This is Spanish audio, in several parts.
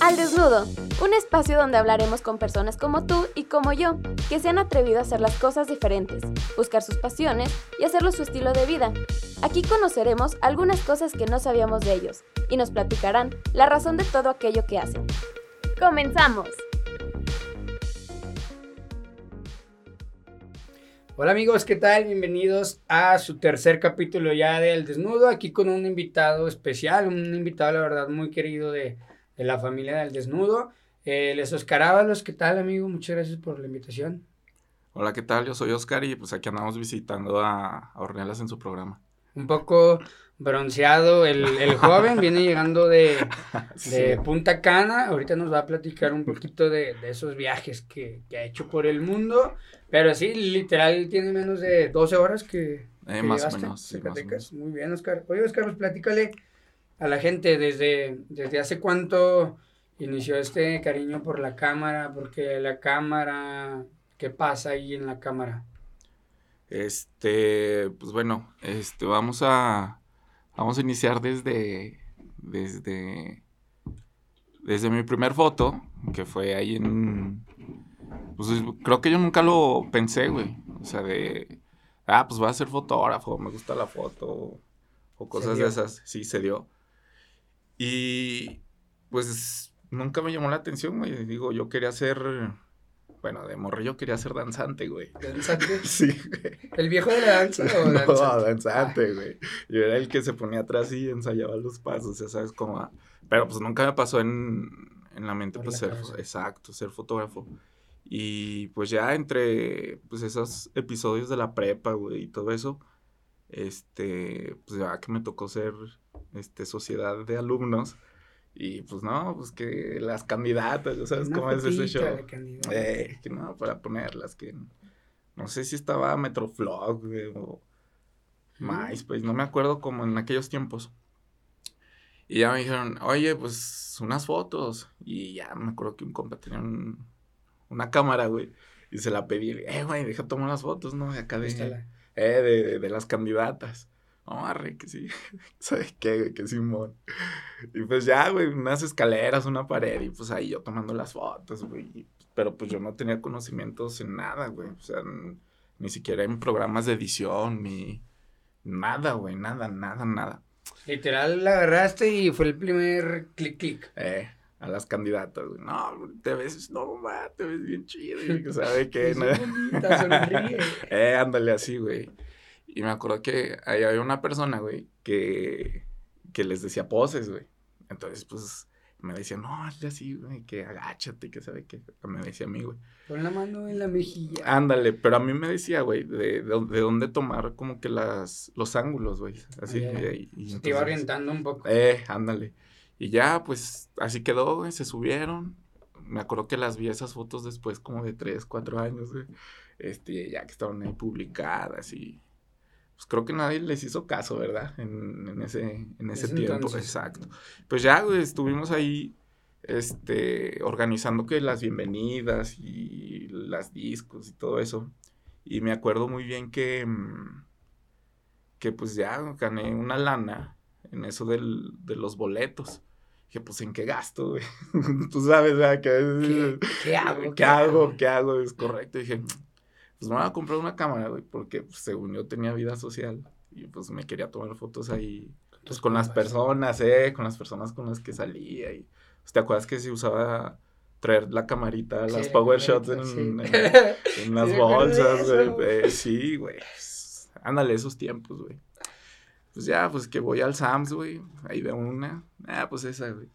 Al Desnudo, un espacio donde hablaremos con personas como tú y como yo, que se han atrevido a hacer las cosas diferentes, buscar sus pasiones y hacerlo su estilo de vida. Aquí conoceremos algunas cosas que no sabíamos de ellos y nos platicarán la razón de todo aquello que hacen. ¡Comenzamos! Hola amigos, ¿qué tal? Bienvenidos a su tercer capítulo ya del Desnudo, aquí con un invitado especial, un invitado la verdad muy querido de, de la familia del Desnudo. Eh, les Oscar Ábalos, ¿qué tal amigo? Muchas gracias por la invitación. Hola, ¿qué tal? Yo soy Oscar y pues aquí andamos visitando a, a Ornelas en su programa. Un poco bronceado el, el joven, viene llegando de, de Sí. Punta Cana, ahorita nos va a platicar un poquito de, de esos viajes que, que ha hecho por el mundo, pero sí, literal tiene menos de 12 horas que, Eh, que más o menos, sí, más o Zacatecas. menos. Muy bien, Oscar. Oye, Oscar, pues platícale a la gente desde, desde hace cuánto inició este cariño por la cámara, porque la cámara, ¿qué pasa ahí en la cámara? Este, pues bueno, este, vamos a, vamos a iniciar desde, desde, desde mi primer foto, que fue ahí en, pues creo que yo nunca lo pensé, güey, o sea, de, ah, pues voy a ser fotógrafo, me gusta la foto, o cosas de esas, sí, se dio. Y, pues, nunca me llamó la atención, güey, digo, yo quería ser, bueno, de morrillo quería ser danzante, güey. ¿Danzante? Sí, güey. ¿El viejo de la danza o No, danzante? danzante, güey. Yo era el que se ponía atrás y ensayaba los pasos, ya sabes cómo. va. Pero pues nunca me pasó en, en la mente, Por pues la ser, cabeza. exacto, ser fotógrafo. Y pues ya entre, pues esos episodios de la prepa, güey, y todo eso, este, pues ya que me tocó ser, este, sociedad de alumnos. Y pues no, pues que las candidatas, ya sabes Una cómo es ese show. de. Eh, que no, para ponerlas, que no sé si estaba Metroflog, güey, o MySpace, no me acuerdo como en aquellos tiempos. Y ya me dijeron, oye, pues unas fotos. Y ya me acuerdo que un compa tenía un- una cámara, güey. Y se la pedí, eh, güey, deja tomar las fotos, ¿no? De acá de, eh, de, de las candidatas. No, arre, que sí. ¿Sabes qué, güey? Que Simón. Y pues ya, güey, unas escaleras, una pared, y pues ahí yo tomando las fotos, güey. y- Pero pues yo no tenía conocimientos en nada, güey. O sea, ni siquiera en programas de edición, ni nada, güey, nada, nada, nada. Literal la agarraste y fue el primer clic clic. Eh, a las candidatas, güey. No, te ves, no, mamá, te ves bien chido. Y sabe qué, sonríe. Eh, ándale así, güey. Y me acuerdo que ahí había una persona, güey, que, que les decía poses, güey. Entonces, pues, me decía, no, hazle así, güey, que agáchate, que sabe qué. Me decía a mí, güey. Pon la mano en la mejilla. Ándale, pero a mí me decía, güey, de, de, dónde- de dónde tomar como que las, los ángulos, güey. Así, Ah, y- y Se te iba entonces- orientando un poco. eh, ándale. Y ya, pues, así quedó, güey, se subieron. Me acuerdo que las vi esas fotos después como de 3, 4 años, güey. Este, ya que estaban ahí publicadas y... Pues creo que nadie les hizo caso, ¿verdad? En, en ese, en ese tiempo, entonces. exacto. Pues ya, estuvimos ahí, este, organizando que las bienvenidas y las discos y todo eso. Y me acuerdo muy bien que, mm, que pues ya gané una lana en eso del, de los boletos. Dije, pues, ¿en qué gasto, güey? Tú sabes, ¿verdad? Que ¿Qué, qué hago? ¿Qué hago? ¿Qué hago? Es correcto. Dije, pues me voy a comprar una cámara, güey, porque pues, según yo tenía vida social y pues me quería tomar fotos ahí, pues con las personas, ¿eh? Con las personas con las que salía y, pues, ¿te acuerdas que se usaba traer la camarita, las power shots en, sí. en- en las Sí, bolsas, güey? Eh, sí, güey. Ándale, esos tiempos, güey. Pues ya, pues que voy al Sams, güey. Ahí veo una. Ah, pues esa, güey.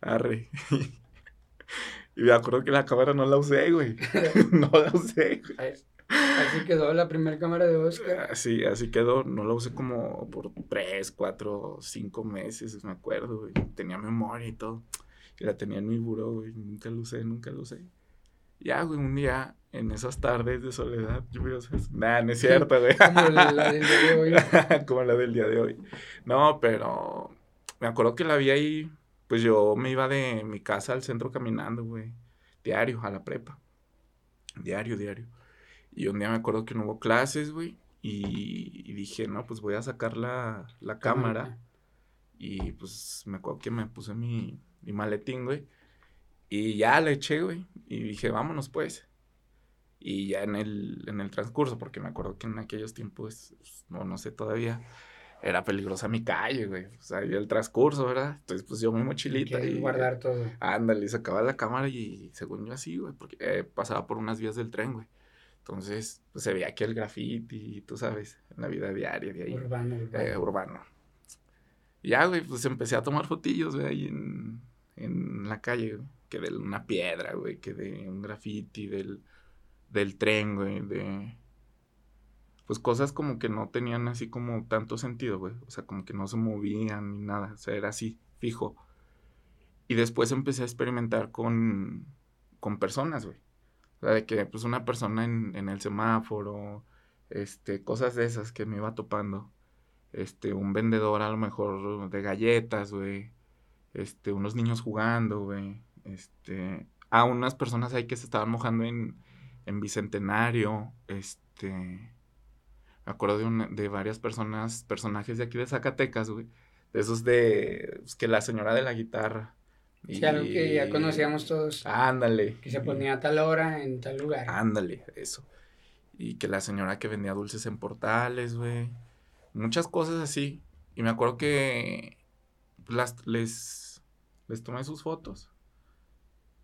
Arre. y me acuerdo que la cámara no la usé, güey. no la usé, güey. Así quedó la primera cámara de Oscar. Así, así quedó. No la usé como por tres, cuatro, cinco meses, me acuerdo, güey. Tenía memoria y todo. Y la tenía en mi buró, güey. Nunca la usé, nunca la usé. Ya, güey, un día, en esas tardes de soledad lluviosas. Nah, no es cierto, güey. Como la, la del día de hoy. Como la del día de hoy. No, pero me acuerdo que la vi ahí. Pues yo me iba de mi casa al centro caminando, güey. Diario, a la prepa. Diario, diario. Y un día me acuerdo que no hubo clases, güey. Y, y dije, no, pues voy a sacar la, la cámara. Y pues me acuerdo que me puse mi, mi maletín, güey. Y ya le eché, güey. Y dije, vámonos pues. Y ya en el, en el transcurso, porque me acuerdo que en aquellos tiempos, pues, no, no sé todavía, era peligrosa mi calle, güey. O sea, y el transcurso, ¿verdad? Entonces, pues yo mi mochilita y... guardar todo. Ándale, sacaba la cámara y según yo así, güey, porque eh, pasaba por unas vías del tren, güey. Entonces, pues se veía aquí el graffiti, tú sabes, en la vida diaria de ahí. Urbano, urbano. Eh, urbano. Y ya, güey, pues empecé a tomar fotillos, güey, ahí en, en la calle, güey. Que de una piedra, güey, que de un graffiti, del, del tren, güey, de... Pues cosas como que no tenían así como tanto sentido, güey. O sea, como que no se movían ni nada. O sea, era así, fijo. Y después empecé a experimentar con, con personas, güey. O sea, de que pues una persona en, el semáforo, este, cosas de esas que me iba topando. Este, un vendedor a lo mejor de galletas, güey. Este, unos niños jugando, güey. Este, ah, unas personas ahí que se estaban mojando en, en Bicentenario. Este, me acuerdo de, una, de varias personas, personajes de aquí de Zacatecas, güey. De esos de, pues, que la señora de la guitarra. Sí, algo que ya conocíamos todos. Ándale. Que se ponía a tal hora en tal lugar. Ándale, eso. Y que la señora que vendía dulces en portales, güey. Muchas cosas así. Y me acuerdo que las, les, les tomé sus fotos.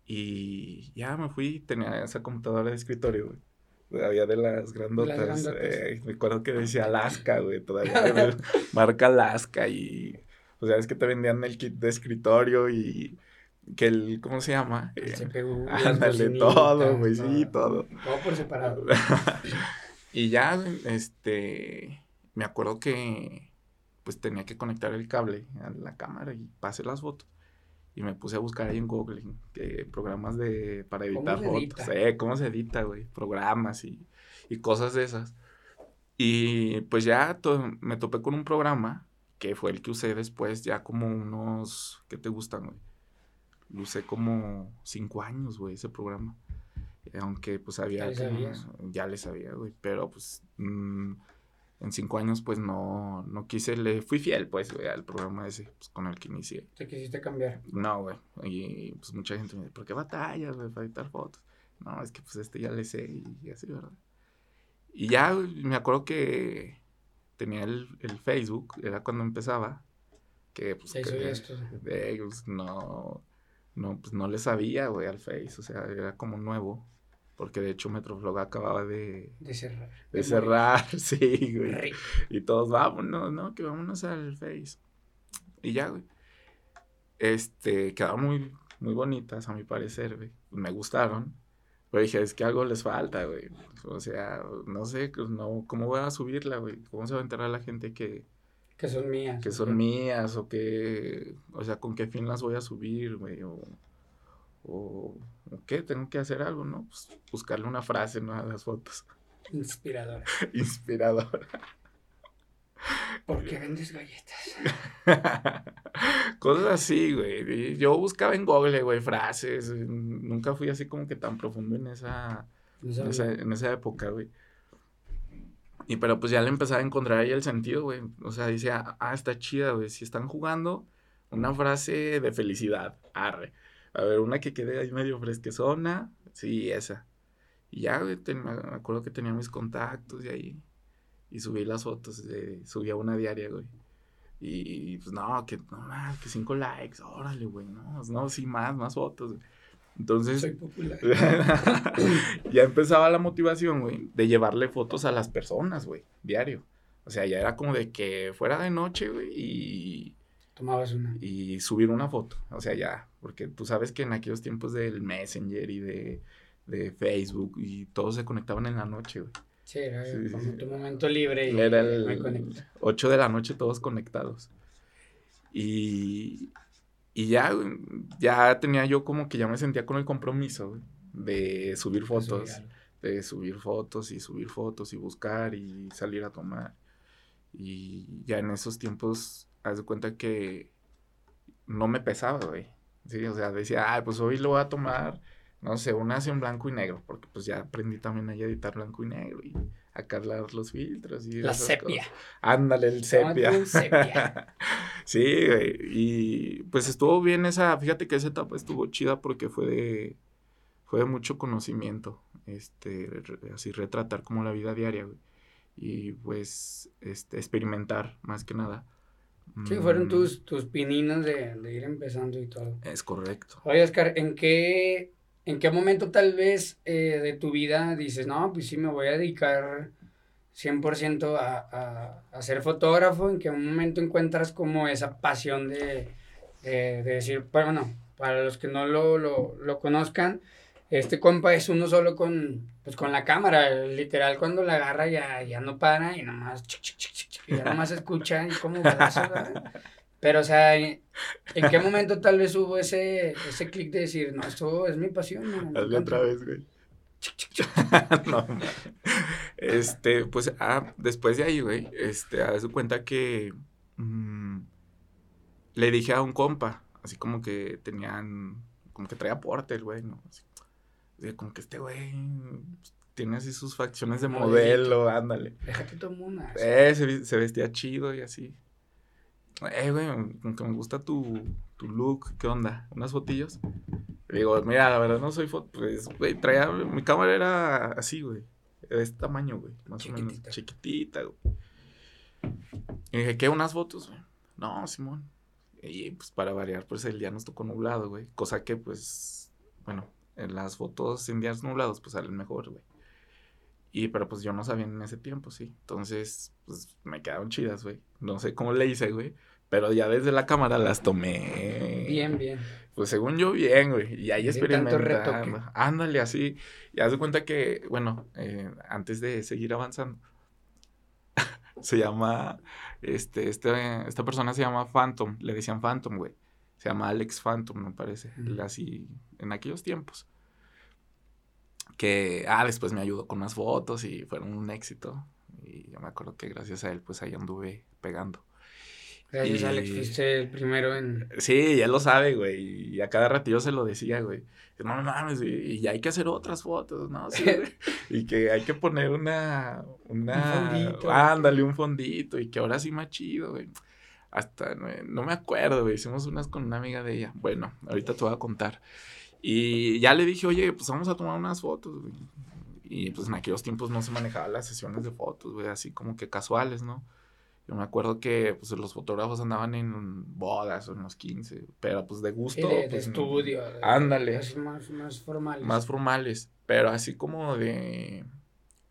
Y ya me fui, tenía esa computadora de escritorio, güey. Había de las grandotas. Las grandotas. eh, me acuerdo que decía Alaska, güey. Todavía marca Alaska y... O sea, es que te vendían el kit de escritorio y que el... ¿Cómo se llama? El Eh, CPU, ándale, todo, güey, sí, todo. Todo por separado. y ya, este... Me acuerdo que... Pues tenía que conectar el cable a la cámara y pasé las fotos. Y me puse a buscar ahí en Google que programas de para ¿Cómo editar se fotos. edita? Eh, cómo se edita, güey. Programas y, y cosas de esas. Y pues ya to- me topé con un programa que fue el que usé después, ya como unos. ¿Qué te gustan, güey? Lo usé como cinco años, güey, ese programa. Aunque pues había. ¿Ya sabías? ya le sabía, güey. Pero pues. mm, en cinco años, pues no, no quise, le fui fiel, pues, güey, al programa ese, pues, con el que inicié. Te quisiste cambiar. No, güey. Y pues mucha gente me dice, ¿por qué batallas, güey, para editar fotos? No, es que pues este ya le sé y, y así, ¿verdad? Y ya, me acuerdo que tenía el, el Facebook, era cuando empezaba, que pues, que, esto. pues, no, no, pues no le sabía, güey, al Face, o sea, era como nuevo, porque de hecho Metroflog acababa de, De cerrar. de cerrar, sí, güey. Y todos, vámonos, ¿no? Que vámonos al Face. Y ya, güey. Este, quedaron muy, muy bonitas, a mi parecer, güey. Me gustaron. Pero dije, es que algo les falta, güey. O sea, no sé, pues, no, ¿cómo voy a subirla, güey? ¿Cómo se va a enterar la gente que, Que son mías. que son mías? O que, o sea, ¿con qué fin las voy a subir, güey? O, o, o qué, tengo que hacer algo, ¿no? Pues buscarle una frase, ¿no? A las fotos. Inspiradora. Inspiradora. ¿Por qué vendes galletas? Cosas así, güey. Yo buscaba en Google, güey, frases. Nunca fui así como que tan profundo en esa, No en esa, en esa época, güey. Y pero pues ya le empezaba a encontrar ahí el sentido, güey. O sea, decía, ah, está chida, güey. Si están jugando, una frase de felicidad. Arre. A ver, una que quede ahí medio fresquezona. Sí, esa. Y ya, güey, me acuerdo que tenía mis contactos y ahí. Y subí las fotos, de, subía una diaria, güey. Y pues no, que no más, que cinco likes, órale, güey, no, no, sí, más, más fotos. güey. Entonces, Soy popular. ya empezaba la motivación, güey, de llevarle fotos a las personas, güey, diario. O sea, ya era como de que fuera de noche, güey, y, Tomabas una. y subir una foto. O sea, ya, porque tú sabes que en aquellos tiempos del Messenger y de, de Facebook y todos se conectaban en la noche, güey. Sí, era Sí, como sí. tu momento libre y Era me el conecto. 8 de la noche todos conectados. Y, y ya, güey, ya tenía yo como que ya me sentía con el compromiso, güey, de subir fotos, Subir de subir fotos y subir fotos y buscar y salir a tomar. Y ya en esos tiempos, haz de cuenta que no me pesaba, güey. Sí, o sea, decía, ah, pues hoy lo voy a tomar no sé, una hace en blanco y negro, porque pues ya aprendí también a editar blanco y negro y a cargar los filtros y La sepia. Ándale, el sepia. Sí, güey, y pues estuvo bien esa, fíjate que esa etapa estuvo chida porque fue de, fue de mucho conocimiento, este, así retratar como la vida diaria, güey, y pues, este, experimentar más que nada. Sí, fueron Mm, tus, tus pininos de, de ir empezando y todo. Es correcto. Oye, Oscar, ¿en qué, en qué momento tal vez eh, de tu vida dices, no, pues sí, me voy a dedicar 100% a, a, a ser fotógrafo? ¿En qué momento encuentras como esa pasión de, de, de decir, bueno, para los que no lo, lo, lo conozcan, este compa es uno solo con, pues, con la cámara, literal cuando la agarra ya, ya no para y nomás, chic, ya nomás escucha y como ¿verdad? Pero, o sea, ¿en en qué momento tal vez hubo ese, ese clic de decir, no, esto es mi pasión? me Hazle encanta"? otra vez, güey. no, este, pues, ah, después de ahí, güey, este, haz de cuenta que mm, le dije a un compa, así como que tenían, como que traía porte el güey, ¿no? Así, como que este güey tiene así sus facciones de modelo, ándale. Déjate tomar una. Eh, se, se vestía chido y así. Eh, güey, como que me gusta tu, tu look, ¿qué onda? ¿Unas fotillos? Le digo, mira, la verdad no soy foto, pues, güey, traía, mi cámara era así, güey, de este tamaño, güey, más o menos, Chiquitita. chiquitita, güey. Y dije, ¿qué, unas fotos, güey? No, Simón. Y pues para variar, pues el día nos tocó nublado, güey, cosa que, pues, bueno, en las fotos en días nublados, pues salen mejor, güey. Y, pero pues yo no sabía en ese tiempo, sí. Entonces, pues me quedaron chidas, güey. No sé cómo le hice, güey. Pero ya desde la cámara las tomé. Bien, bien. Pues según yo, bien, güey. Y ahí experimentando. Ándale, así. Y haz de cuenta que, bueno, eh, antes de seguir avanzando, se llama, este, este, esta persona se llama Phantom. Le decían Phantom, güey. Se llama Alex Phantom, me parece. Ujú. Así, en aquellos tiempos. Que, ah, después me ayudó con unas fotos y fueron un éxito. Y yo me acuerdo que gracias a él, pues ahí anduve pegando. Gracias, Y- Alex, fuiste el primero en... Sí, ya lo sabe, güey. Y a cada ratillo se lo decía, güey. No no mames, y, y hay que hacer otras fotos, ¿no? Sí, güey. y que hay que poner una. una Un fondito. Ándale, un fondito. Y que ahora sí más chido, güey. Hasta no, no me acuerdo, güey. Hicimos unas con una amiga de ella. Bueno, ahorita te voy a contar. Y ya le dije, oye, pues vamos a tomar unas fotos, güey. Y pues en aquellos tiempos no se manejaban las sesiones de fotos, güey, así como que casuales, ¿no? Yo me acuerdo que pues, los fotógrafos andaban en bodas o en los 15, pero pues de Sí, gusto. de pues, estudio. Ándale. Más, más formales. Más formales, pero así como de,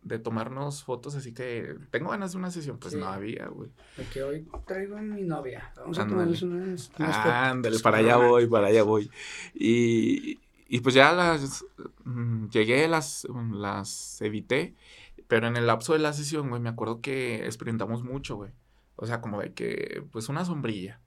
de tomarnos fotos, así que tengo ganas de una sesión, pues Sí. no había, güey. De que hoy traigo a mi novia. Vamos a tomarles unas, unas fotos. Ándale, para allá voy, para allá voy. Y, y pues ya las mm, llegué, las, las evité, pero en el lapso de la sesión, güey, me acuerdo que experimentamos mucho, güey. O sea, como de que, pues una sombrilla.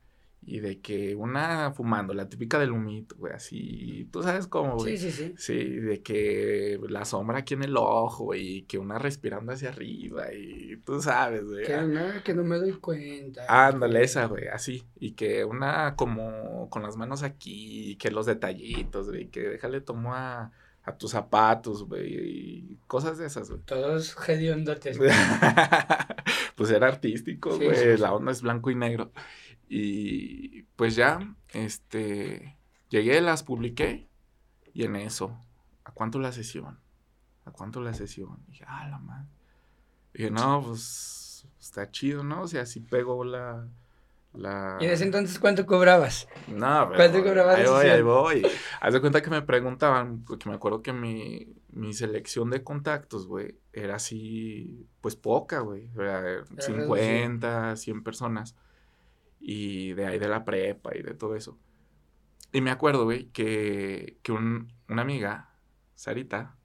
Y de que una fumando, la típica del humito, güey, así. Tú sabes cómo, güey. Sí, sí, sí. Sí, de que la sombra aquí en el ojo y que una respirando hacia arriba y tú sabes, güey. Que no, que no me doy cuenta. Ándale, esa, güey, así. Y que una como con las manos aquí, y que los detallitos, güey, que déjale tomo a, a tus zapatos, güey, y cosas de esas, güey. Todos hediondotes. pues era artístico, güey, sí, sí. la onda es blanco y negro. Y pues ya, este, llegué, las publiqué y en eso, ¿a cuánto la sesión? ¿A cuánto la sesión? Y dije, ah, la madre. Y dije, no, pues está chido, ¿no? O sea, si pego la... la... ¿Y en ese entonces cuánto cobrabas? No, pero ¿Cuánto cobrabas ahí voy, ahí voy. Haz de cuenta que me preguntaban, porque me acuerdo que mi, mi selección de contactos, güey, era así, pues poca, güey. Era 50, 100 personas. Y de ahí de la prepa y de todo eso. Y me acuerdo, güey, que, que un- una amiga, Sarita,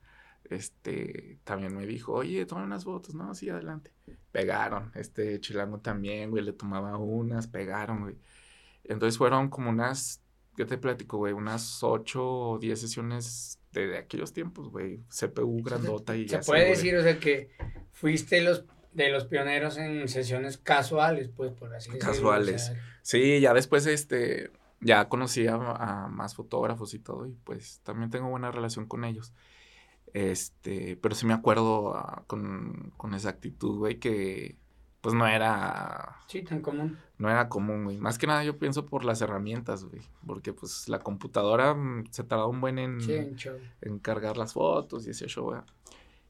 este, también me dijo, oye, toma unas fotos, ¿no? Sí, adelante. Pegaron, este chilango también, güey, le tomaba unas, pegaron, güey. Entonces fueron como unas, ¿qué te platico, güey? Unas 8 o 10 sesiones de, de aquellos tiempos, güey. CPU grandota y Se así, puede güey. decir, o sea, que fuiste los de los pioneros en sesiones casuales, pues, por así decirlo. Casuales. o sea, Sí, ya después, este, ya conocí a, a, más fotógrafos y todo, y pues también tengo buena relación con ellos. Este, pero sí me acuerdo uh, con, con esa actitud, güey, que pues no era... Sí, tan común. No era común, güey. Más que nada yo pienso por las herramientas, güey. Porque pues la computadora mm, se tardaba un buen en, Sí, en show. en cargar las fotos y ese show, güey.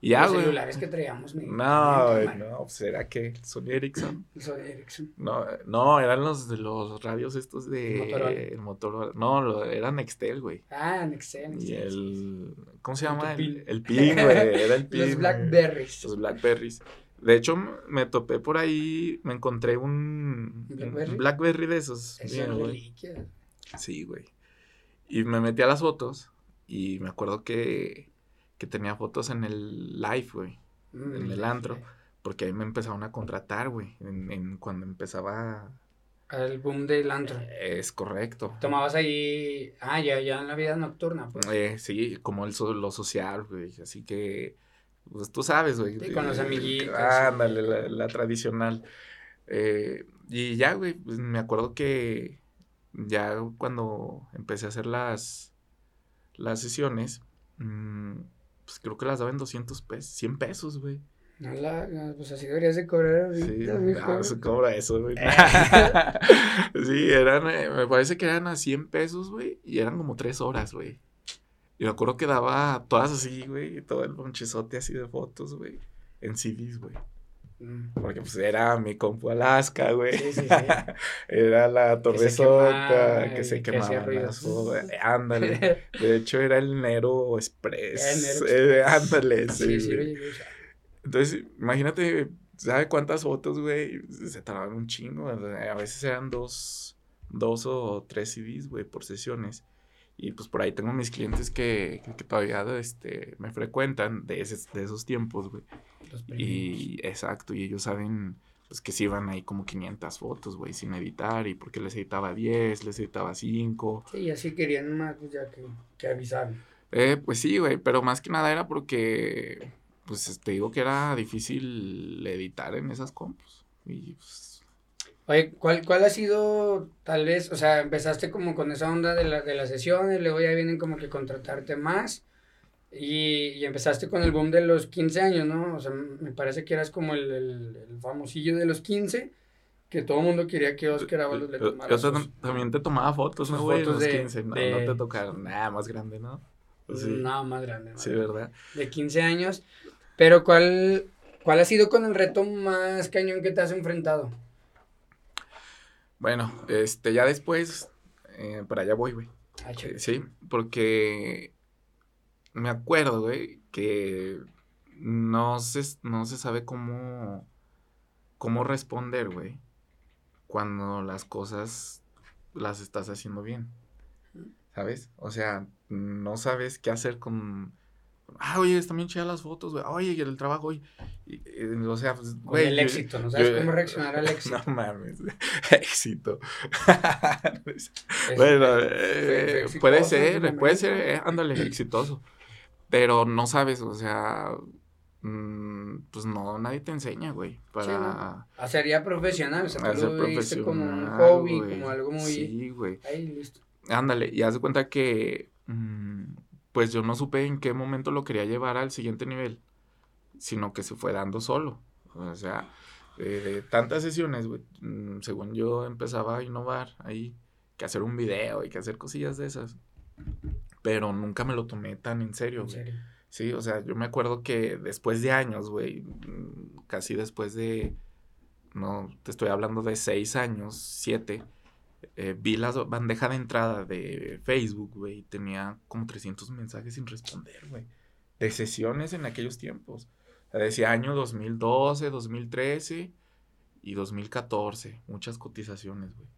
Y ya, Los güey. celulares que traíamos. ni- No, cámara. no, pues era que Sony Ericsson. Sony Ericsson. No, no, eran los de los radios estos de Motorola. el Motorola. No, lo, era Nextel, güey. Ah, Nextel. Y Nextel. el ¿cómo se llama? El, el pin, güey, era el pin. Los. Blackberries. Los Blackberries. De hecho, me topé por ahí, me encontré un un ¿Blackberry? Blackberry de esos. Esas bien, güey. Sí, güey. Y me metí a las fotos y me acuerdo que, que tenía fotos en el live, güey. Mm, En el antro. Porque ahí me empezaron a contratar, güey. En, en cuando empezaba. El boom del antro. Es correcto. Tomabas ahí. Ah, ya, ya en la vida nocturna, pues. Eh, sí, como el, lo social, güey. Así que, pues tú sabes, güey. Sí, con los eh, amiguitos, Ándale, sí. la, la tradicional. Eh, y ya, güey, pues me acuerdo que ya cuando empecé a hacer las, las sesiones, mm, pues creo que las daba en 200 pesos, 100 pesos, güey. No la, no, pues así deberías de cobrar ahorita, Sí, mijo. no, se cobra eso, güey. sí, eran, eh, me parece que eran a 100 pesos, güey, y eran como 3 horas, güey. Y me acuerdo que daba todas así, güey, todo el bonchezote así de fotos, güey, en CDs, güey. Porque pues era mi compu Alaska, güey. Sí, sí, sí. Era la se torresota quemaba que se que quemaba. ruidos. fotos. Ándale. De hecho, era el Nero Express. El Nero Eh, Express. ándale, sí. Sí, sí, lo güey. Entonces, imagínate, ¿sabe cuántas fotos, güey? Se tardaban un chingo. A veces eran dos, dos o tres CDs, güey, por sesiones. Y pues por ahí tengo mis clientes que, que todavía este, me frecuentan de, ese- de esos tiempos, güey. Y exacto, y ellos saben pues que sí iban ahí como 500 fotos, güey, sin editar. Y porque les editaba 10, les editaba 5. Sí, así querían más, pues ya que, que avisaron. Eh, pues sí, güey, pero más que nada era porque, pues te digo que era difícil editar en esas compus. Y pues, Oye, ¿cuál, ¿cuál ha sido, tal vez, o sea, empezaste como con esa onda de, la, de las sesiones, luego ya vienen como que contratarte más, y, y empezaste con el boom de los 15 años, ¿no? O sea, me parece que eras como el, el, el famosillo de los 15, que todo el mundo quería que Oscar Ábalos le tomara yo tam- también te tomaba fotos, ¿no, güey? Fotos los de- 15, no, de- no te tocaron nada más grande, ¿no? Pues Sí, No, más grande. más sí, grande. ¿verdad? De 15 años. Pero ¿cuál, ¿cuál ha sido con el reto más cañón que te has enfrentado? Bueno, este, ya después, eh, para allá voy, güey. Ah, Eh. Sí, porque me acuerdo, güey, que no se, no se sabe cómo, cómo responder, güey, cuando las cosas las estás haciendo bien, ¿sabes? O sea, no sabes qué hacer con... Ah, oye, están bien chidas las fotos, güey. Oye, el trabajo, güey. Y, eh, o sea, pues, Con güey. el yo- éxito, ¿no sabes yo- cómo reaccionar al éxito? No mames, éxito. Bueno, eh, exitoso puede ser, puede momento. ser, eh, ándale, exitoso. Pero no sabes, o sea, mm, pues no, nadie te enseña, güey, para A ser ya profesional, o sea, tú hacer lo viste como un hobby, güey. como algo muy... Sí, güey. Ahí, listo. Ándale, y haz de cuenta que, mm, pues yo no supe en qué momento lo quería llevar al siguiente nivel, sino que se fue dando solo. O sea, eh, de tantas sesiones, güey, mm, según yo empezaba a innovar ahí, que hacer un video y que hacer cosillas de esas. Pero nunca me lo tomé tan en serio, En serio. Sí, o sea, yo me acuerdo que después de años, güey, mm, casi después de, no, te estoy hablando de seis años, siete, eh, vi la bandeja de entrada de Facebook, güey, y tenía como 300 mensajes sin responder, güey, de sesiones en aquellos tiempos. O sea, decía año 2012, 2013 y 2014, muchas cotizaciones, güey.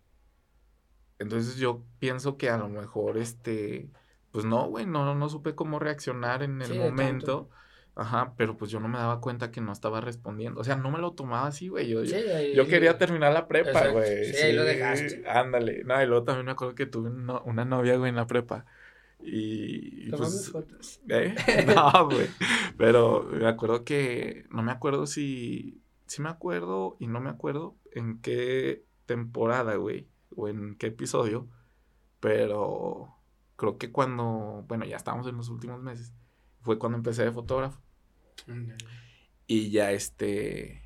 Entonces yo pienso que a lo mejor, este, pues no, güey, no, no supe cómo reaccionar en el Sí, de tanto. Ajá, pero pues yo no me daba cuenta que no estaba respondiendo. O sea, no me lo tomaba así, güey. Yo, Sí, ahí- yo quería terminar la prepa, güey. Sí, ahí lo dejaste. Ándale. No, y luego también me acuerdo que tuve una novia, güey, en la prepa. Y, pues, fotos. ¿eh? No, güey. Pero me acuerdo que, no me acuerdo si, sí me acuerdo y no me acuerdo en qué temporada, güey, o en qué episodio, Pero creo que cuando, bueno, ya estábamos en los últimos meses, fue cuando empecé de fotógrafo. Y ya este,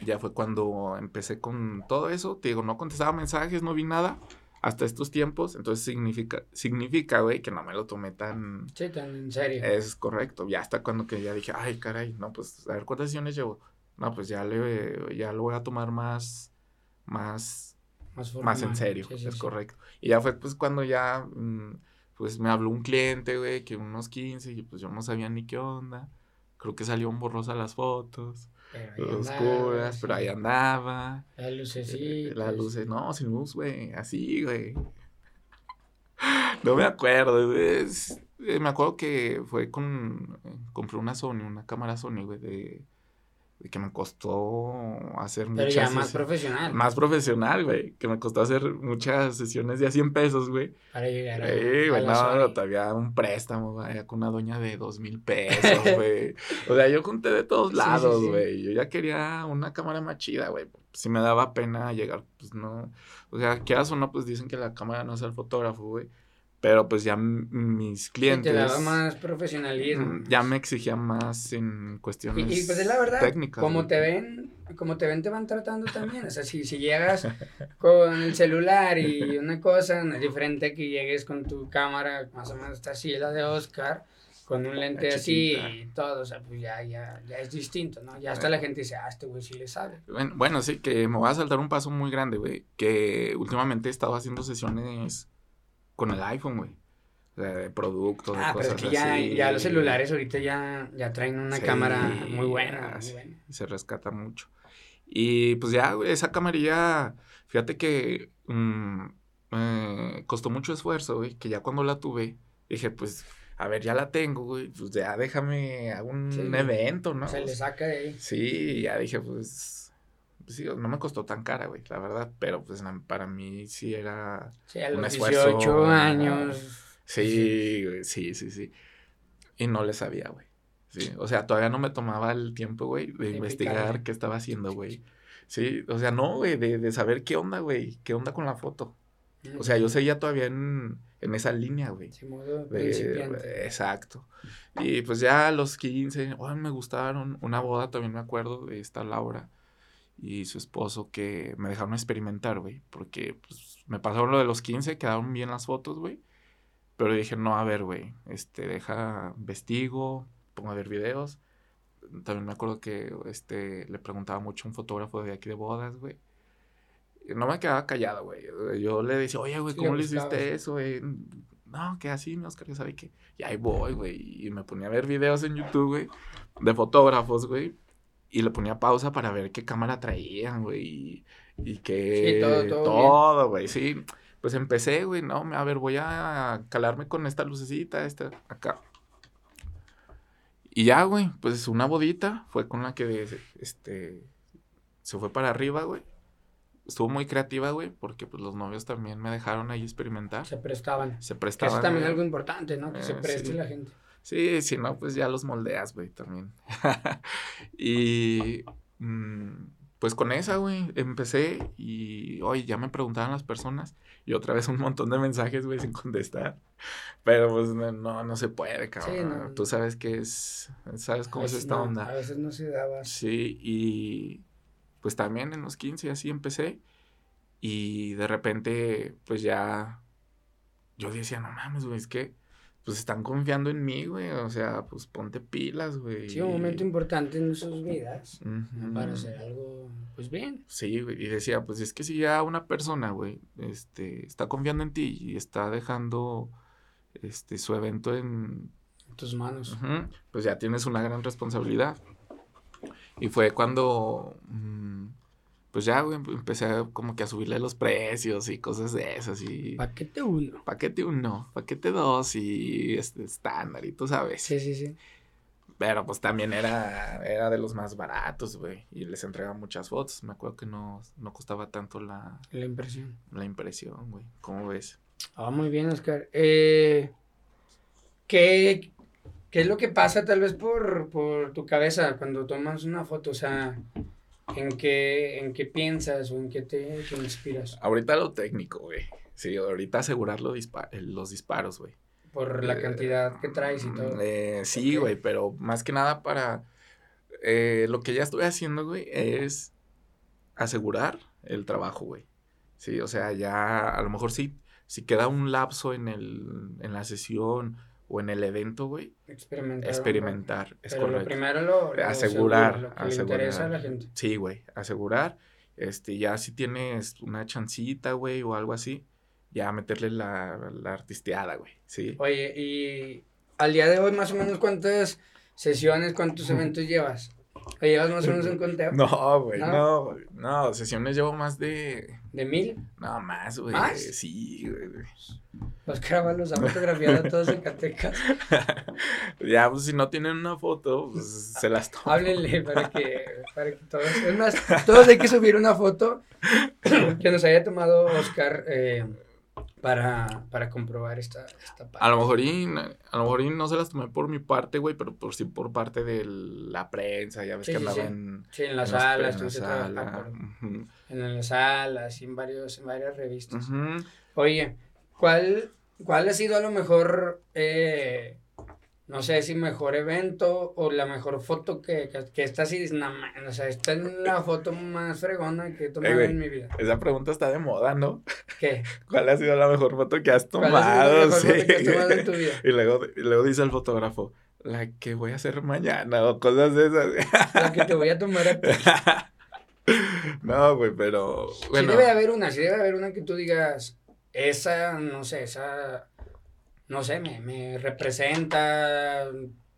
ya fue cuando empecé con todo eso. Te digo, no contestaba mensajes, no vi nada hasta estos tiempos. Entonces significa, significa, güey, que no me lo tomé tan... Sí, tan en serio. Es correcto. Ya hasta cuando que ya dije, ay, caray, no, pues, a ver cuántas sesiones llevo. No, pues ya le, ya lo voy a tomar más, más, más, en serio. es correcto. Y ya fue pues cuando ya, mm, pues me habló un cliente, güey, que unos 15 y pues yo no sabía ni qué onda. Creo que salió un borrosa las fotos. Pero oscuras, pero ahí andaba. Las luces, sí. Las luces, no, sin luz, güey, así, güey. No me acuerdo, güey. Eh, me acuerdo que fue con. Compré una Sony, una cámara Sony, güey, de que me costó hacer muchas... Pero ya más profesional. Más profesional, güey. Que me costó hacer muchas sesiones de a 100 pesos, güey. Para llegar a... Sí, güey, no, todavía un préstamo, güey, con una doña de dos mil pesos, güey. o sea, yo junté de todos lados, güey. Yo ya quería una cámara más chida, güey. Si me daba pena llegar, pues no... O sea, quieras o no, pues dicen que la cámara no es el fotógrafo, güey. Pero pues ya mis clientes. te daba más profesionalismo. Ya me exigían más en cuestiones. Y, pues es la verdad. Técnicas. Como te ven, como te ven, te van tratando también. O sea, si, si llegas con el celular y una cosa, no es diferente que llegues con tu cámara, más o menos así, la de Oscar, con un lente así y todo. O sea, pues ya, ya, ya es distinto, ¿no? Ya hasta la gente dice, ah, este güey sí le sabe. Bueno, bueno, sí, que me voy a saltar un paso muy grande, güey. Que últimamente he estado haciendo sesiones con el iPhone, güey. O sea, de productos, ah, cosas pero es que ya, ya los celulares ahorita ya, ya traen una cámara muy buena, Se rescata mucho. Y pues ya, güey, esa camarilla, fíjate que mm, costó mucho esfuerzo, güey, que ya cuando la tuve, dije, pues, a ver, ya la tengo, güey, pues ya déjame a un evento, ¿no? Se le saca de ahí. Sí, ya dije, pues, pues sí, no me costó tan cara, güey, la verdad, pero pues para mí sí era sí, a los un esfuerzo. 18 años. Sí, güey, sí, sí, sí. Y no le sabía, güey. Sí, o sea, todavía no me tomaba el tiempo, güey, de, investigar qué estaba haciendo, güey. Sí, o sea, no, güey, de, de saber qué onda, güey, qué onda con la foto. O sea, yo seguía todavía en, en esa línea, güey. Sí. Exacto. Y pues ya a los 15, oh, me gustaron. Una boda también me acuerdo de esta Laura y su esposo que me dejaron experimentar, güey, porque pues, me pasaron lo de los 15, quedaron bien las fotos, güey, pero dije, no, a ver, güey, este, deja, investigo, pongo a ver videos. También me acuerdo que este, le preguntaba mucho a un fotógrafo de aquí de bodas, güey. No me quedaba callado, güey. Yo le decía, oye, güey, ¿cómo le hiciste eso, güey? No, que así, mi Oscar, ya sabe que. Y ahí voy, güey. Y me ponía a ver videos en YouTube, güey, de fotógrafos, güey y le ponía pausa para ver qué cámara traían, güey, y, qué... Sí, todo, güey, sí. Pues empecé, güey, no, a ver, voy a calarme con esta lucecita, esta, acá. Y ya, güey, pues una bodita fue con la que, este, se fue para arriba, güey. Estuvo muy creativa, güey, porque pues los novios también me dejaron ahí experimentar. Se prestaban. Se prestaban. eso también es algo importante, ¿no? Que se eh, preste la gente. Sí, si no, pues ya los moldeas, güey, también. y mm, pues con esa, güey, empecé y hoy ya me preguntaban las personas y otra vez un montón de mensajes, güey, sin contestar. Pero pues no, no se puede, cabrón. Tú sabes que es, sabes cómo es esta onda. A veces no se daba. Sí, y pues también en los 15 así empecé y de repente pues ya yo decía, no mames, güey, es que pues están confiando en mí, güey. O sea, pues ponte pilas, güey. Sí, un momento importante en sus vidas. Para hacer algo, pues bien. Sí, güey. Y decía, pues es que si ya una persona, güey, este, está confiando en ti y está dejando este su evento en, tus manos. pues ya tienes una gran responsabilidad. Y fue cuando mm, pues ya, güey, empecé como que a subirle los precios y cosas de esas y... Paquete uno. Paquete uno, paquete dos y este estándar y tú sabes. Sí, sí, sí. Pero pues también era, era de los más baratos, güey. Y les entregaba muchas fotos. Me acuerdo que no, no costaba tanto la... La impresión. La impresión, güey. ¿Cómo ves? Ah, muy bien, Oscar. Eh, ¿qué, ¿Qué es lo que pasa tal vez por, por tu cabeza cuando tomas una foto? O sea... ¿En qué, ¿En qué piensas o en qué te, inspiras? Ahorita lo técnico, güey. Sí, ahorita asegurar los, eh, los disparos, güey. Por la Eh, cantidad que traes y todo. Eh, sí, güey, pero más que nada para... eh, lo que ya estoy haciendo, güey, es asegurar el trabajo, güey. Sí, o sea, ya a lo mejor sí, si queda un lapso en, el, en la sesión o en el evento, güey, Experimentar. experimentar, es Pero lo correcto. primero lo, lo Asegurar, seguro, lo que asegurar. le interesa a la gente. Sí, güey, asegurar. Este, ya si tienes una chancita, güey, o algo así, ya meterle la, la artisteada, güey, sí. Oye, y al día de hoy, más o menos, ¿cuántas sesiones, cuántos eventos llevas? ¿O llevas más o menos un conteo? No, güey, ¿No? no, no, sesiones llevo más de, ¿De mil? no, más, güey, ¿Más? sí, güey. Oscar Ábalos ha fotografiado a todos Zacatecas. ya, pues si no tienen una foto, pues se las toman. Háblenle para que, para que todos. Es más, todos hay que subir una foto que nos haya tomado Oscar eh, para, para comprobar esta, esta parte. A lo mejor y, a lo mejor y no se las tomé por mi parte, güey, pero por sí por parte de la prensa, ya ves Sí, que sí, andaba sí. en... Las en salas, en la en las salas, en, varios, en varias revistas. Oye, ¿cuál, ¿cuál ha sido a lo mejor, eh, no sé si mejor evento o la mejor foto que, que, que esta sí más, o sea, esta es la foto más fregona que he tomado en mi vida? Esa pregunta está de moda, ¿no? ¿Qué? ¿Cuál ha sido la mejor foto que has ¿Cuál ha sido la tomado? mejor Sí. foto que has tomado en tu vida? Y luego, y luego dice el fotógrafo, la que voy a hacer mañana o cosas de esas. La que te voy a tomar a ti. no, güey, pero bueno. Sí debe haber una, sí debe haber una que tú digas, esa, no sé, esa, no sé, me, me representa,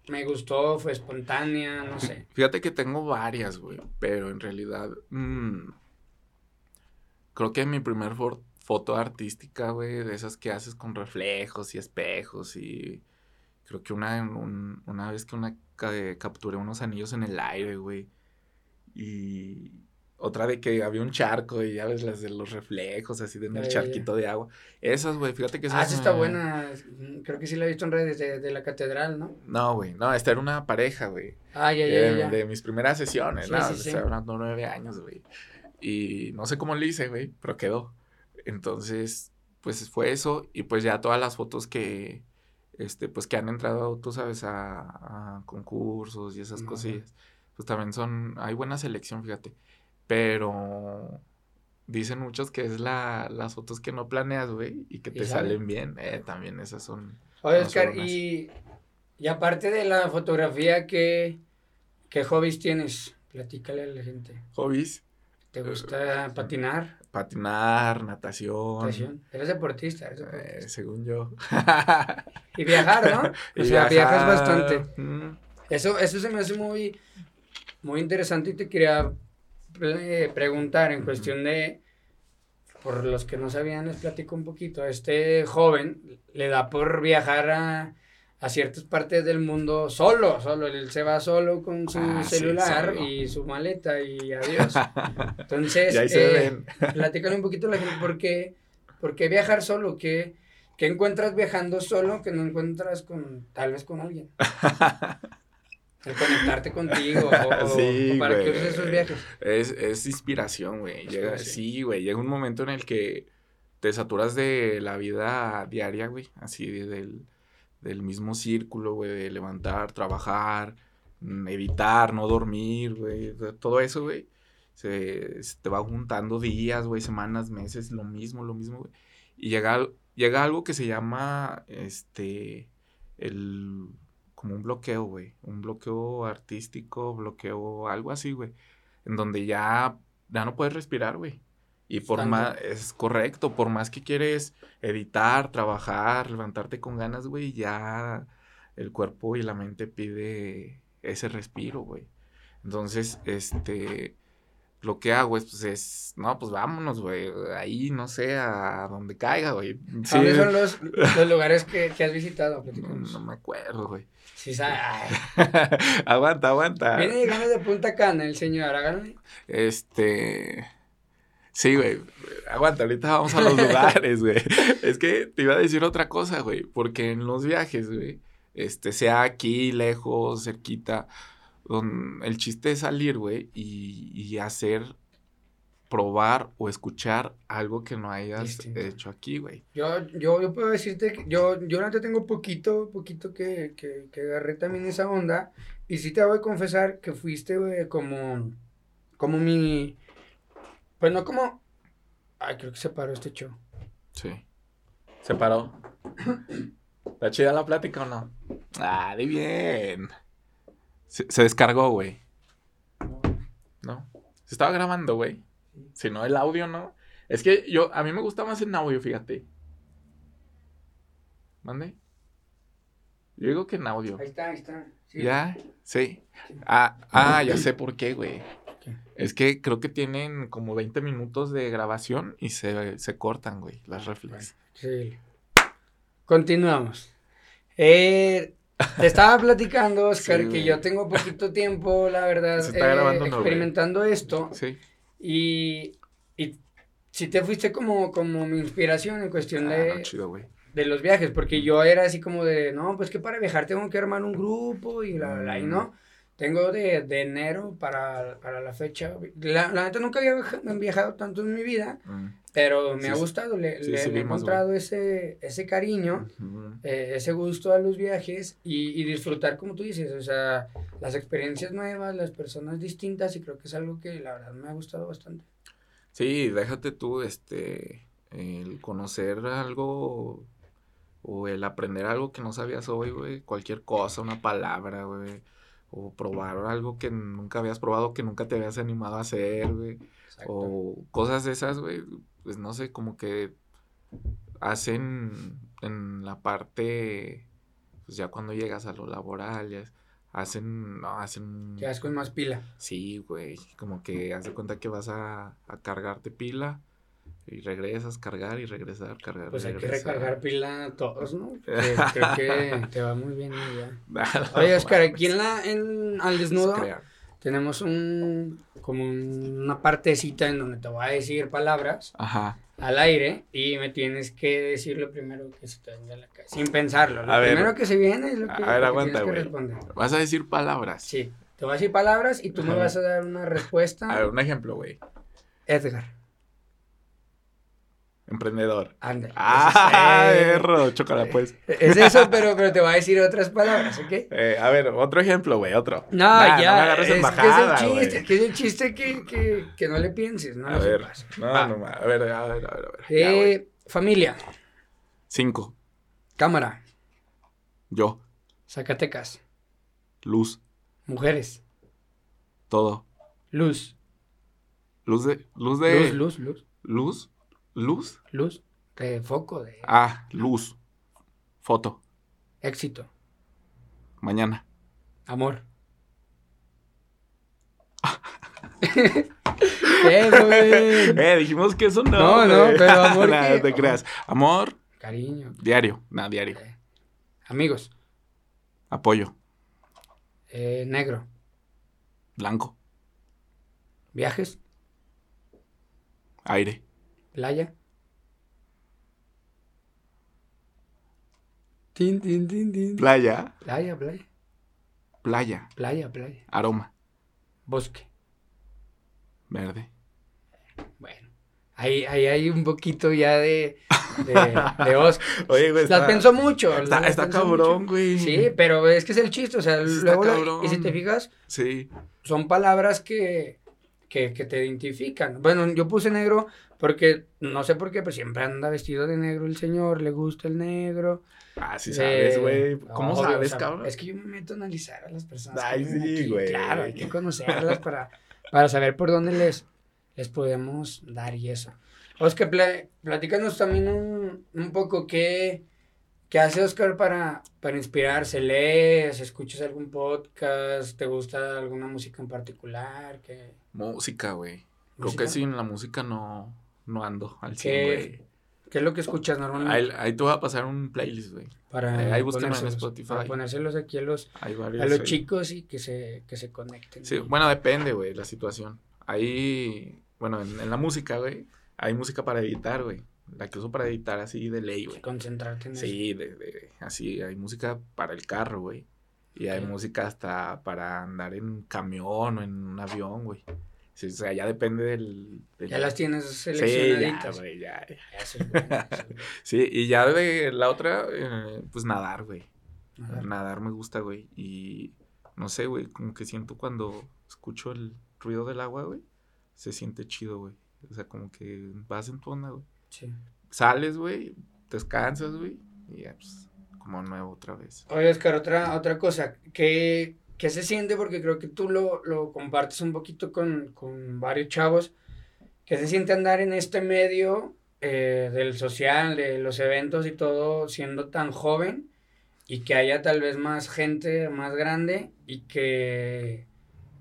me gustó, fue espontánea, no sé. Fíjate que tengo varias, güey, pero en realidad mm, creo que mi primer foto artística, güey, de esas que haces con reflejos y espejos y creo que una, una vez que una ca- capturé unos anillos en el aire, güey, y otra de que había un charco y ya ves las de los reflejos así de en el charquito de agua. Esas, güey, fíjate que esas Ah, esa está buena, creo que sí la he visto en redes de, de la catedral, ¿no? No, güey, no, esta era una pareja, güey. Ah, ya, ya, de, ya. de mis primeras sesiones, Sí, ¿no? sí, Estoy sí. hablando nueve años, güey. Y no sé cómo le hice, güey, pero quedó. Entonces, pues fue eso. Y pues ya todas las fotos que, este, pues que han entrado, tú sabes, a, a concursos y esas Ajá. cosillas. Pues también son, hay buena selección, fíjate. Pero dicen muchos que es la, las fotos que no planeas, güey, y que te salen. salen bien. Eh, también esas son. Oye, Oscar, y, y aparte de la fotografía, ¿qué, ¿qué hobbies tienes? Platícale a la gente. Hobbies, ¿Te gusta patinar? patinar, natación. Natación? Eres deportista, eres Eh, deportista. según yo. Y viajar, ¿no? Y O sea, viajas bastante. mm, Eso, eso se me hace muy, muy interesante y te quería preguntar en cuestión de, por los que no sabían, les platico un poquito. Este joven le da por viajar a, a ciertas partes del mundo solo, solo. Él se va solo con su Ah, sí, celular solo. y su maleta y adiós. Entonces, eh, platícale un poquito a la gente por qué, por qué viajar solo, qué, qué encuentras viajando solo que no encuentras con, tal vez con alguien. El conectarte contigo o, o- Sí, o para que uses esos viajes. Es, es inspiración, güey. Llega, sí, güey. Llega un momento en el que te saturas de la vida diaria, güey. Así de- del, del mismo círculo, güey. De levantar, trabajar, mm, evitar, no dormir, güey. Todo eso, güey. Se, se te va juntando días, güey, semanas, meses, lo mismo, lo mismo, güey. Y llega, llega algo que se llama, este, el, como un bloqueo, güey. Un bloqueo artístico, bloqueo, algo así, güey. En donde ya, ya no puedes respirar, güey. Y por Tanto. más, es correcto, por más que quieres editar, trabajar, levantarte con ganas, güey, ya el cuerpo y la mente pide ese respiro, güey. Entonces, este, lo que hago es, pues, es, no, pues vámonos, güey, ahí, no sé, a donde caiga, güey. Sí, ¿Cuáles son los, los lugares que, que has visitado? no, me acuerdo, güey. Sí, aguanta, aguanta. Viene llegando de Punta Cana el señor, háganle. Este. Sí, güey. Aguanta, ahorita vamos a los lugares, güey. Es que te iba a decir otra cosa, güey. Porque en los viajes, güey, este, sea aquí, lejos, cerquita, don- el chiste es salir, güey, y, y hacer probar o escuchar algo que no hayas Distinto. hecho aquí, güey. Yo, yo, yo puedo decirte que yo, yo ahorita tengo poquito, poquito que, que, que agarré también esa onda. Y sí te voy a confesar que fuiste, güey, como, como mi, pues no como, ay, creo que se paró este show. Sí. Se paró. ¿Está chida la plática o no? Ah, de bien. Se, se descargó, güey. ¿No? Se estaba grabando, güey. Si no, el audio no. Es que yo, a mí me gusta más en audio, fíjate. ¿Mande? Yo digo que en audio. Ahí está, ahí está. sí. ¿Ya? Sí. Ah, ah, ya sé por qué, güey. Es que creo que tienen como 20 minutos de grabación y se, se cortan, güey, las reflex. Sí. Continuamos. Eh, te estaba platicando, Oscar, Sí, que yo tengo poquito tiempo, la verdad, eh, experimentando esto. Sí. Y, y si te fuiste como, como mi inspiración en cuestión Ah, de, no, chido, de los viajes, porque yo era así como de, no, pues que para viajar tengo que armar un grupo y bla, bla, bla, y no. Tengo de, de enero para, para la fecha. La, la neta nunca había viaja- viajado tanto en mi vida, Mm. pero me Sí, ha gustado, le, Sí, le- sí le he encontrado ese, ese cariño eh, ese gusto a los viajes y, y disfrutar, como tú dices, o sea, las experiencias nuevas, las personas distintas, y creo que es algo que la verdad me ha gustado bastante. Sí, déjate tú, este, el conocer algo o el aprender algo que no sabías hoy, güey, cualquier cosa, una palabra, güey, o probar algo que nunca habías probado, que nunca te habías animado a hacer, güey, o cosas de esas, güey, pues no sé, como que hacen en la parte, pues ya cuando llegas a lo laboral, ya hacen, no, hacen... Te das con más pila. Sí, güey, como que haz de cuenta que vas a, a cargarte pila y regresas, cargar y regresar, cargar. Pues hay que recargar pila a todos, ¿no? Que creo que te va muy bien ya. Oye, Oscar, aquí en la, en, al desnudo tenemos un, como un- una partecita en donde te voy a decir palabras Ajá. al aire y me tienes que decir lo primero que se te venga a la cabeza, sin pensarlo. Lo A ver. primero que se viene es lo que, A lo que tienes que güey. responder. Vas a decir palabras. Sí, te voy a decir palabras y tú me vas a dar una respuesta. A ver, un ejemplo, güey. Edgar, Emprendedor. anda. Ah, es, eh, erro, chócala pues. es eso, pero, pero te voy a decir otras palabras, ¿ok? Eh, a ver, otro ejemplo, güey, otro. No, Nah, ya, No me agarres es, que es el chiste, que es el chiste que, que, que no le pienses, no A lo ver, no, Va. no, a ver, a ver, a ver, a ver. Ya. Eh, familia, Cinco. cámara, Yo. Zacatecas, Luz. mujeres, Todo. luz, Luz de. Luz de. luz, luz, luz, Luz. Luz. luz, de foco, de Ah, luz. Foto. éxito, Mañana. amor. ¡Qué güey! Eh, dijimos que eso no. No, no, pero amor, no te creas. Amor, Cariño, diario. Nada, diario. eh, amigos, Apoyo. eh, negro, Blanco. viajes, Aire. Playa. Tin, tin, tin, tin. Playa. Playa, playa, Playa. playa, playa. Aroma. Bosque. Verde. Bueno, ahí, ahí hay un poquito ya de, de, de Oscar. Oye, güey. Las pensó mucho. Está, las está pensó cabrón, mucho. güey. Sí, pero es que es el chiste, o sea, está luego, cabrón. y si te fijas, Sí. son palabras que, que, que te identifican. Bueno, yo puse negro porque, no sé por qué, pero siempre anda vestido de negro el señor, le gusta el negro. Ah, sí Eh, sabes, güey. ¿Cómo sabes, o sea, cabrón? Es que yo me meto a analizar a las personas. Ay, que sí, güey. Claro, hay que conocerlas para, para saber por dónde les, les podemos dar y eso. Oscar, pla- platícanos también un, un poco qué, qué hace Oscar para, para inspirarse. ¿Lees? ¿Escuchas algún podcast? ¿Te gusta alguna música en particular? ¿Qué, Música, güey. Creo que sin la música no, no ando al 100, ¿Qué, güey. ¿Qué es lo que escuchas normalmente? Ahí, ahí te voy a pasar un playlist, güey. para eh, ahí búsquenlo en Spotify. Para ponérselos aquí a los, varios. a los chicos y que se, que se conecten. Sí, bueno, depende, güey, la situación. Ahí, bueno, en, en la música, güey, hay música para editar, güey. La que uso para editar así de ley, güey. Concentrarte en eso. Sí, de, de- así, hay música para el carro, güey. Y hay música hasta para andar en camión o en un avión, güey. Sí, o sea, ya depende del... del- Ya las tienes Sí, ya, seleccionaditas. güey, ya, ya. Sí, y ya de la otra, eh, pues nadar, güey. Ajá. Nadar me gusta, güey. Y no sé, güey, como que siento cuando escucho el ruido del agua, güey, se siente chido, güey. O sea, como que vas en tu onda, güey. Sí. Sales, güey, descansas, güey, y ya, pues, como nuevo otra vez. Oye, Oscar, otra, otra cosa, ¿qué, qué se siente? Porque creo que tú lo, lo compartes un poquito con, con varios chavos. ¿Qué se siente andar en este medio eh, del social, de los eventos y todo, siendo tan joven? Y que haya tal vez más gente más grande y que,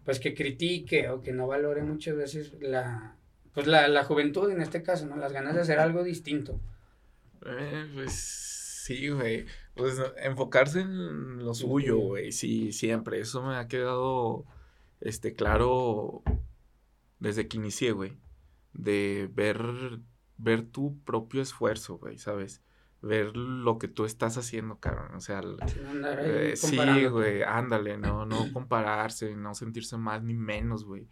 pues, que critique o que no valore muchas veces la, pues, la, la juventud en este caso, ¿no? Las ganas de hacer algo distinto. Eh, pues sí, güey. Pues enfocarse en lo suyo, güey. Sí, siempre. Eso me ha quedado, este, claro desde que inicié, güey. De ver, ver tu propio esfuerzo, güey, ¿sabes? Ver lo que tú estás haciendo, cabrón. O sea, eh, sí, güey, ándale, no, no compararse, no sentirse más ni menos, güey.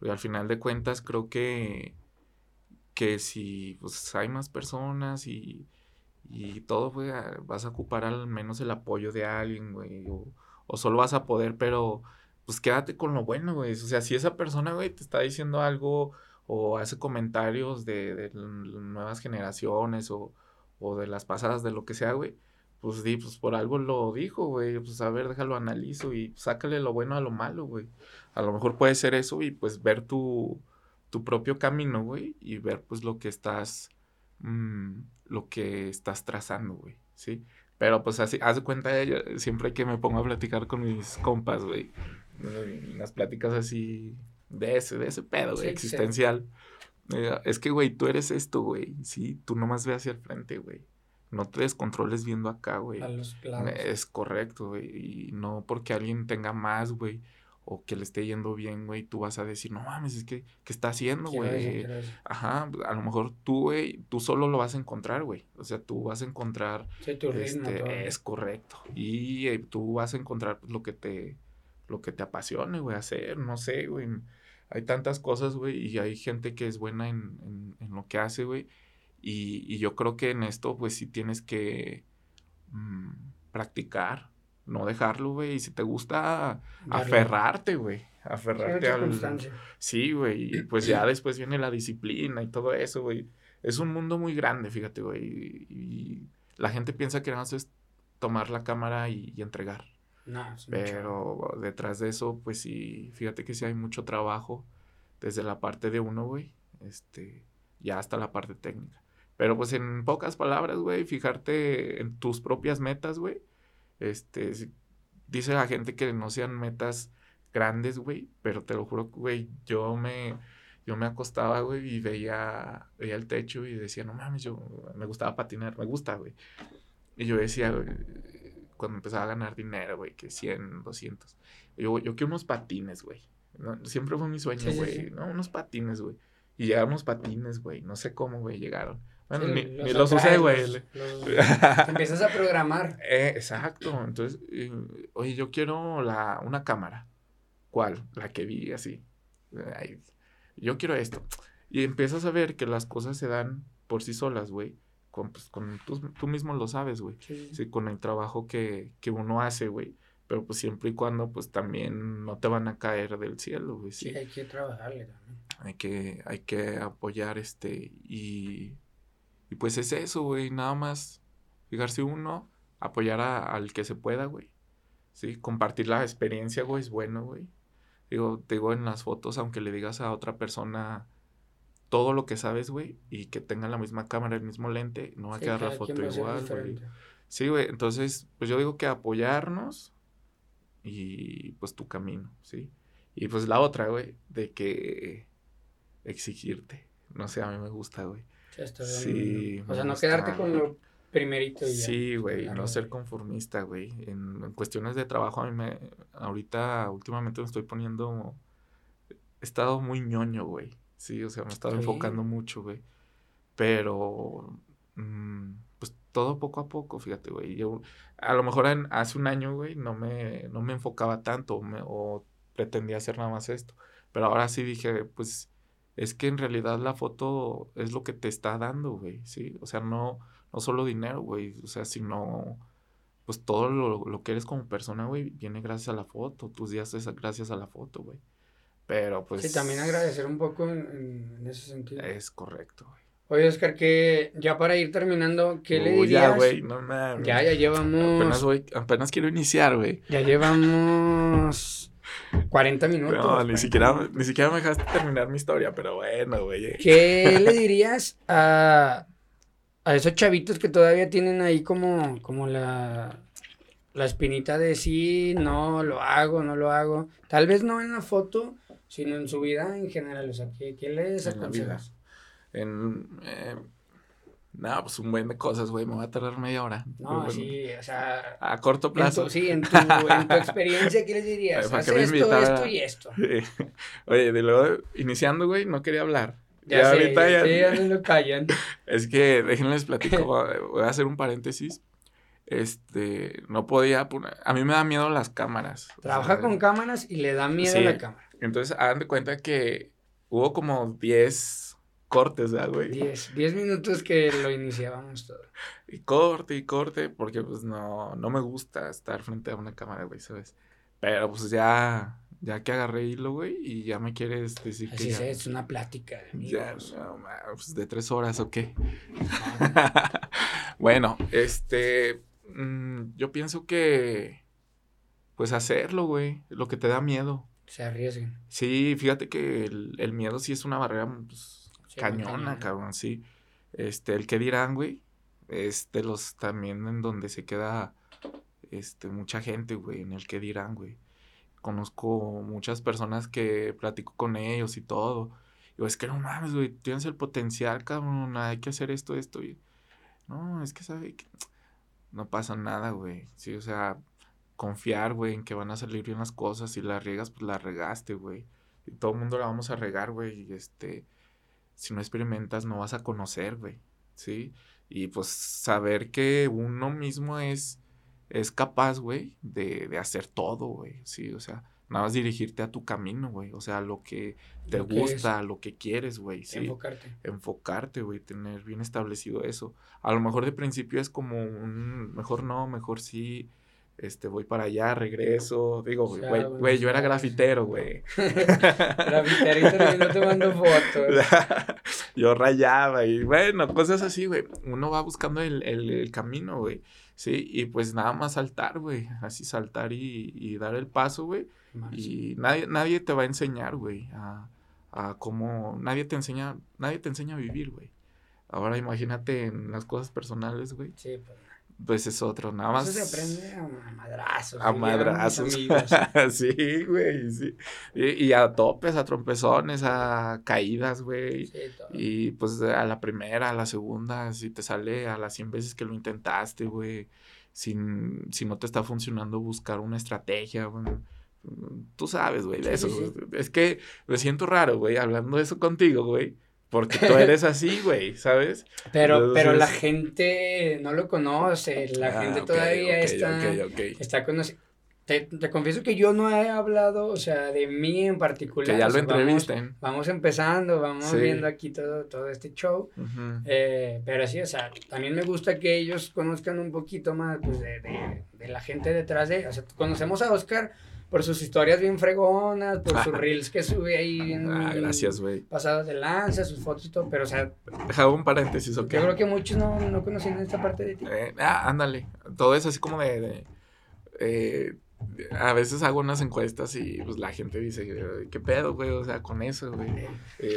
Al final de cuentas creo que, que si pues hay más personas y, y todo, güey, vas a ocupar al menos el apoyo de alguien, güey, o, o solo vas a poder, pero pues quédate con lo bueno, güey. O sea, si esa persona, güey, te está diciendo algo o hace comentarios de, de nuevas generaciones o, o de las pasadas, de lo que sea, güey, pues di, pues por algo lo dijo, güey. Pues a ver, déjalo analizo y sácale lo bueno a lo malo, güey. A lo mejor puede ser eso y pues ver tu, tu propio camino, güey, y ver pues lo que estás, mm, lo que estás trazando, güey, ¿sí? Pero pues así, haz de cuenta, yo siempre que me pongo a platicar con mis compas, güey, eh, las pláticas así de ese, de ese pedo, güey, Sí, sí. existencial. eh, es que, güey, tú eres esto, güey, sí, tú nomás ve hacia el frente, güey. No te descontroles viendo acá, güey. A los lados. Es correcto, güey. Y no porque alguien tenga más, güey, o que le esté yendo bien, güey, tú vas a decir, no mames, es que, ¿qué está haciendo, güey? Ajá, a lo mejor tú, güey, tú solo lo vas a encontrar, güey. O sea, tú vas a encontrar, Sí, tu ritmo, este, es correcto. Y eh, tú vas a encontrar pues, lo que te, lo que te apasione, güey, hacer, no sé, güey. Hay tantas cosas, güey, y hay gente que es buena en, en, en lo que hace, güey. Y, y yo creo que en esto, pues sí tienes que mm, practicar, no dejarlo, güey. Y si te gusta, aferrarte, güey. Aferrarte al, constancia. Sí, güey, y pues ya después viene la disciplina y todo eso, güey. Es un mundo muy grande, fíjate, güey. Y, y la gente piensa que nada más es tomar la cámara y, y entregar. No, mucho. Pero detrás de eso, pues sí, fíjate que sí hay mucho trabajo desde la parte de uno, güey, este, ya hasta la parte técnica. Pero pues en pocas palabras, güey, fijarte en tus propias metas, güey. Este, dice la gente que no sean metas grandes, güey, pero te lo juro, güey, yo me, yo me acostaba, güey, y veía, veía el techo y decía, no mames, yo me gustaba patinar, me gusta, güey. Y yo decía, güey, cuando empezaba a ganar dinero, güey, que 100, 200. Yo, yo quiero unos patines, güey. ¿no? Siempre fue mi sueño, Sí, sí, güey. sí. ¿no? Unos patines, güey. Y llegaron unos patines, güey. No sé cómo, güey, llegaron. Bueno, Sí, ni, los ni los usé, güey. empiezas a programar. Eh, exacto. Entonces, eh, oye, yo quiero la, una cámara. ¿Cuál? La que vi así. Ay, yo quiero esto. Y empiezas a ver que las cosas se dan por sí solas, güey. Con, pues, con tú, tú mismo lo sabes, güey. Sí, Sí, con el trabajo que, que uno hace, güey. Pero pues siempre y cuando, pues también no te van a caer del cielo, güey. sí, Sí, hay que trabajarle también. hay que, hay que apoyar este y, y pues es eso, güey, nada más fijarse uno, apoyar a- al que se pueda, güey. Sí, compartir la experiencia, güey, es bueno, güey. Digo, te digo en las fotos, aunque le digas a otra persona todo lo que sabes, güey, y que tenga la misma cámara, el mismo lente, no va a Sí, quedar la foto igual, güey. Sí, güey, entonces, pues yo digo que apoyarnos y pues tu camino, ¿sí? Y pues la otra, güey, de que exigirte. No sé, a mí me gusta, güey. Sí, O sea, no gusta, quedarte con güey. lo primerito y ya. Sí, güey, Claro, no ser güey. conformista, güey. En, en cuestiones de trabajo, a mí me, ahorita, últimamente me estoy poniendo, he estado muy ñoño, güey. Sí, o sea, me he estado Sí. enfocando mucho, güey. Pero, mm, pues todo poco a poco, fíjate, güey. Yo, a lo mejor en- hace un año, güey, no me, no me enfocaba tanto me- o pretendía hacer nada más esto. Pero ahora sí dije, pues es que en realidad la foto es lo que te está dando, güey, ¿sí? O sea, no, no solo dinero, güey, o sea, sino pues todo lo, que eres como persona, güey, viene gracias a la foto, tus días es gracias a la foto, güey. Pero pues... Sí, también agradecer un poco en, en ese sentido. Es correcto, güey. Oye, Oscar, que ya para ir terminando, ¿qué le dirías? Ya, güey, no mames. Ya, ya llevamos... Apenas, voy, apenas quiero iniciar, güey. Ya llevamos 40 minutos. No, ni siquiera, ni siquiera me dejaste terminar mi historia, pero bueno, güey. ¿Qué le dirías a, a esos chavitos que todavía tienen ahí como, como la, la espinita de sí, no, lo hago, no lo hago? Tal vez no en la foto, sino en su vida en general. O sea, ¿qué, qué les aconsejas? En, eh, no, pues un buen de cosas, güey, me va a tardar media hora. No, sí, o sea. A corto plazo. sí, en tu, en tu experiencia, ¿qué les dirías? Haz esto, esto y esto. Oye, de luego, iniciando, güey, no quería hablar. Ya, ahorita ya. ya no lo callan. Es que, déjenles platico, voy a hacer un paréntesis. Este, no podía, a mí me da miedo las cámaras. Trabaja con cámaras y le da miedo la cámara. Entonces, hagan de cuenta que hubo como 10 cortes, ¿verdad, güey? Diez, diez minutos que lo iniciábamos todo. Y corte y corte, porque pues no, no me gusta estar frente a una cámara, güey, ¿sabes? Pero pues ya, ya que agarré hilo, güey, y ya me quieres decir Así que. es, una plática de amigos. Ya, no, pues de tres horas, ¿o qué? bueno, este. Mm, yo pienso que. Pues hacerlo, güey, lo que te da miedo. Se arriesguen. Sí, fíjate que el, el miedo sí es una barrera, pues, cañona, cabrón, sí. Este, el que dirán, güey, es de los también en donde se queda, este, mucha gente, güey, en el que dirán, güey. Conozco muchas personas que platico con ellos y todo. Y es que no mames, güey, tienes el potencial, cabrón, hay que hacer esto, esto. Y, no, es que sabe que no pasa nada, güey. Sí, o sea, confiar, güey, en que van a salir bien las cosas. Si las riegas, pues las regaste, güey. Y todo el mundo la vamos a regar, güey. Y este, si no experimentas no vas a conocer, güey, ¿sí? Y pues saber que uno mismo es, es capaz, güey, de, de hacer todo, güey, ¿sí? O sea, nada más dirigirte a tu camino, güey, o sea, lo que te gusta, lo que quieres, güey, ¿sí? Enfocarte. Enfocarte, güey, tener bien establecido eso. A lo mejor de principio es como un, mejor no, mejor sí, este, voy para allá, regreso, digo, güey, güey, yo era grafitero, güey. Grafiterito y no te mando fotos. yo rayaba y bueno, cosas así, güey. Uno va buscando el, el, camino, güey. Sí, y pues nada más saltar, güey. Así saltar y, y dar el paso, güey. Y nadie, nadie te va a enseñar, güey, a, a cómo, nadie te enseña, nadie te enseña a vivir, güey. Ahora imagínate en las cosas personales, güey. Sí, pues pues es otro, nada más. Eso se aprende a madrazos. A madrazos. sí, güey, sí. Y, a topes, a trompezones, a caídas, güey. Sí, todo. Y pues a la primera, a la segunda, si te sale a las 100 veces que lo intentaste, güey. Si, si no te está funcionando, buscar una estrategia, güey. Tú sabes, güey, de eso. Es que me siento raro, güey, hablando de eso contigo, güey porque tú eres así, güey, ¿sabes? Pero, pero la gente no lo conoce, la ah, gente todavía está, está conociendo. Te, te, confieso que yo no he hablado, o sea, de mí en particular. Que ya lo entrevisten. Vamos, empezando, vamos viendo aquí todo, todo este show. eh, pero sí, o sea, también me gusta que ellos conozcan un poquito más pues, de, de, de la gente detrás de... O sea, conocemos a Oscar por sus historias bien fregonas, por sus reels que sube ahí bien. Ah, gracias, güey. Pasados de lanza, sus fotos y todo, pero o sea. Deja un paréntesis, ¿ok? Yo creo que muchos no, no conocían esta parte de ti. Eh, ah, ándale. Todo es así como de. eh, a veces hago unas encuestas y pues la gente dice, ¿qué pedo, güey? O sea, con eso, güey.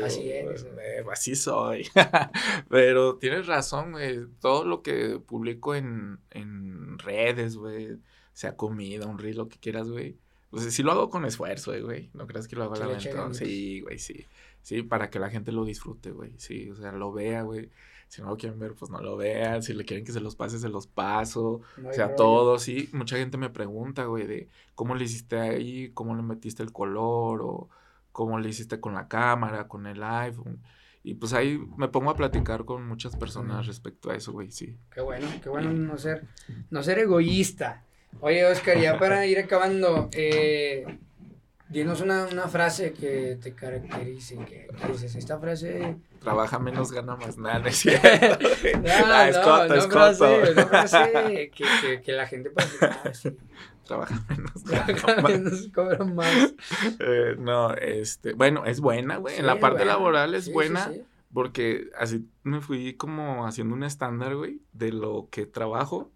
así es. Eh, así soy. Pero tienes razón, güey. Todo lo que publico en, en redes, güey, sea comida, un reel, lo que quieras, güey pues sí lo hago con esfuerzo, eh, güey. No creas que lo hago a la venta. Sí, güey, sí. Sí, para que la gente lo disfrute, güey. Sí, o sea, lo vea, güey. Si no lo quieren ver, pues no lo vean. Si le quieren que se los pase, se los paso. o sea, todo, sí. Mucha gente me pregunta, güey, de cómo le hiciste ahí, cómo le metiste el color, o cómo le hiciste con la cámara, con el iPhone. Y pues ahí me pongo a platicar con muchas personas respecto a eso, güey, sí. Qué bueno, qué bueno no ser, no ser egoísta. Oye, Oscar, ya para ir acabando, eh, Dinos una, una frase que te caracterice, que, que dices, esta frase... Trabaja menos, gana más, nada, no es cierto. No, Ah, es no, coto, no es frase, una frase que, que, que la gente decir, ah, sí, Trabaja menos, trabaja gana más. menos, cobra más. Eh, no, este, bueno, es buena, güey. en la parte laboral es sí, buena. sí. Porque así me fui como haciendo un estándar, güey, de lo que trabajo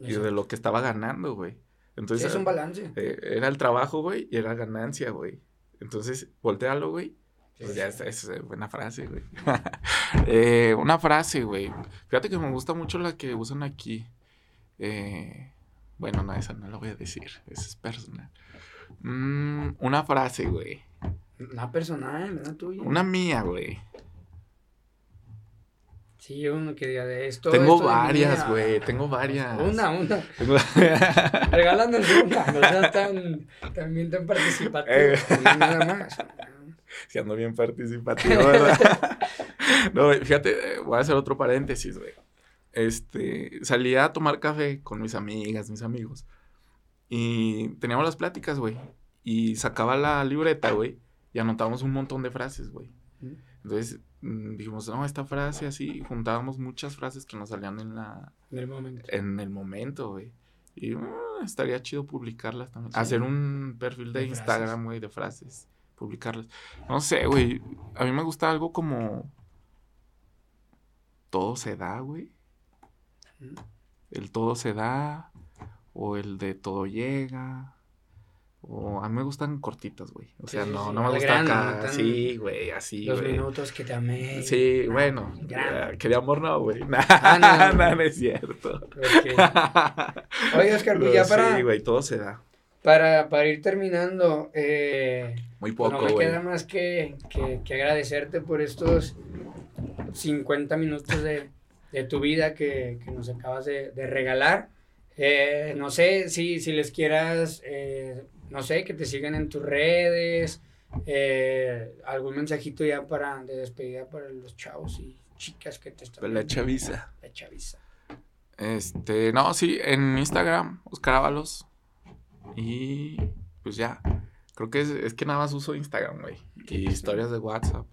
y de lo que estaba ganando, güey. Entonces, es un balance. eh, era el trabajo, güey, y era ganancia, güey. Entonces, voltealo, güey. Pues ya es, es buena frase, güey. Eh, una frase, güey. Fíjate que me gusta mucho la que usan aquí. Eh, bueno, no, esa no la voy a decir. Esa es personal. Mm, una frase, güey. Una personal, una tuya. Una mía, güey. Sí, uno que diga de esto. Tengo esto varias, güey, tengo varias. Una, una. Tengo- una. No seas tan, también tan participativo. Eh. Nada más. Sí, ando bien participativo, ¿verdad? no, güey, fíjate, eh, voy a hacer otro paréntesis, güey. Este, salía a tomar café con mis amigas, mis amigos. Y teníamos las pláticas, güey. Y sacaba la libreta, güey. Y anotábamos un montón de frases, güey. Entonces dijimos, no, esta frase así. Juntábamos muchas frases que nos salían en la, En el momento. en el momento, güey. Y ah, estaría chido publicarlas también. Sí. Hacer un perfil de. Instagram, güey, de frases. Publicarlas. No sé, güey. A mí me gusta algo como. Todo se da, güey. El todo se da. O el de todo llega. O a mí me gustan cortitas, güey. O sea, Sí, no, sí, no me gusta acá. tan- Sí, güey, así, Los minutos que te amé. Sí, Ah, bueno. grano. eh, Quería amor, no, güey. no, Ah, no, no, no, no. es cierto. Oye, Oscar, pues ya para, Sí, güey, todo se da. para, para ir terminando, eh, Muy pues poco, no me queda más que, que, que agradecerte por estos 50 minutos de, de tu vida que, que nos acabas de, de regalar. Eh, no sé si, si les quieras, eh, no sé, que te sigan en tus redes, eh, algún mensajito ya para de despedida para los chavos y chicas que te están la viendo. chaviza. La chaviza. Este, no, sí, en Instagram, Oscar Ábalos. Y pues ya. Creo que es, es que nada más uso Instagram, güey. Y historias de WhatsApp.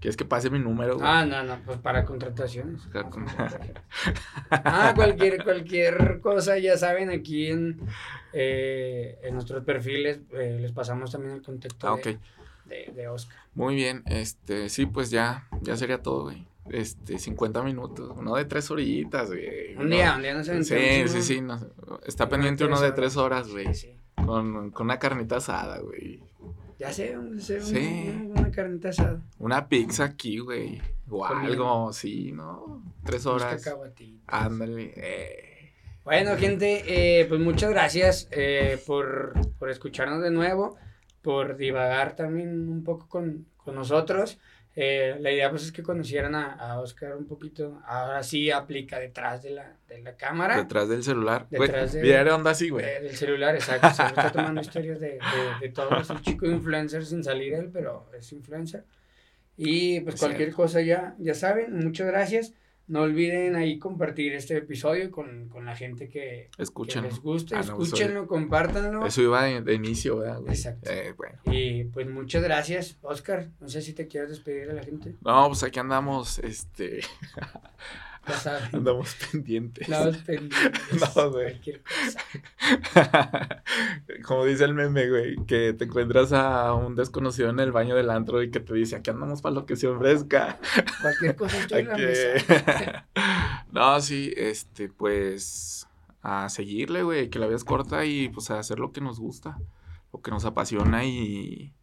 ¿Quieres que pase mi número, güey? Ah, no, no, pues para contrataciones. Con- Ah, cualquier, cualquier cosa, ya saben, aquí en, eh, en nuestros perfiles eh, les pasamos también el contacto Ah, de, ok. de, de Oscar. Muy bien, este, sí, pues ya, ya sería todo, güey. Este, 50 minutos, uno de tres horitas, güey. Un día, un día Sí, aventamos sí, uno- sí, no está uno pendiente uno de tres horas, güey. Sí, sí. Con, con una carnita asada, güey. Ya sé, un- Sí. un- una carnita asada. Una pizza aquí, güey. O Con algo, sí, ¿no? Tres horas. Ándale. eh. Bueno, gente, eh, pues muchas gracias eh, por, por escucharnos de nuevo, por divagar también un poco con, con nosotros. Eh, la idea pues es que conocieran a, a Oscar un poquito. Ahora sí aplica detrás de la, de la cámara, Detrás del celular. Detrás de- de onda así, güey. de- del celular, exacto. Se está tomando historias de, de, todos. Es un chico influencer sin salir él, pero es influencer. Y pues Es cualquier cierto. cosa ya, ya saben. Muchas gracias. No olviden ahí compartir este episodio con, con la gente que, les guste, Ah, no, escúchenlo, compártanlo. Eso iba de, de inicio, ¿verdad, güey? Exacto. Eh, bueno. Y pues muchas gracias, Oscar. No sé si te quieres despedir de la gente. No, pues aquí andamos, este, Ya andamos pendientes. Estamos pendientes. No, güey. Cualquier cosa. Como dice el meme, güey, que te encuentras a un desconocido en el baño del antro y que te dice, aquí andamos para lo que se ofrezca. Cualquier cosa estoy en la mesa. no, sí, este, pues, a seguirle, güey, que la vida es corta y pues a hacer lo que nos gusta, lo que nos apasiona y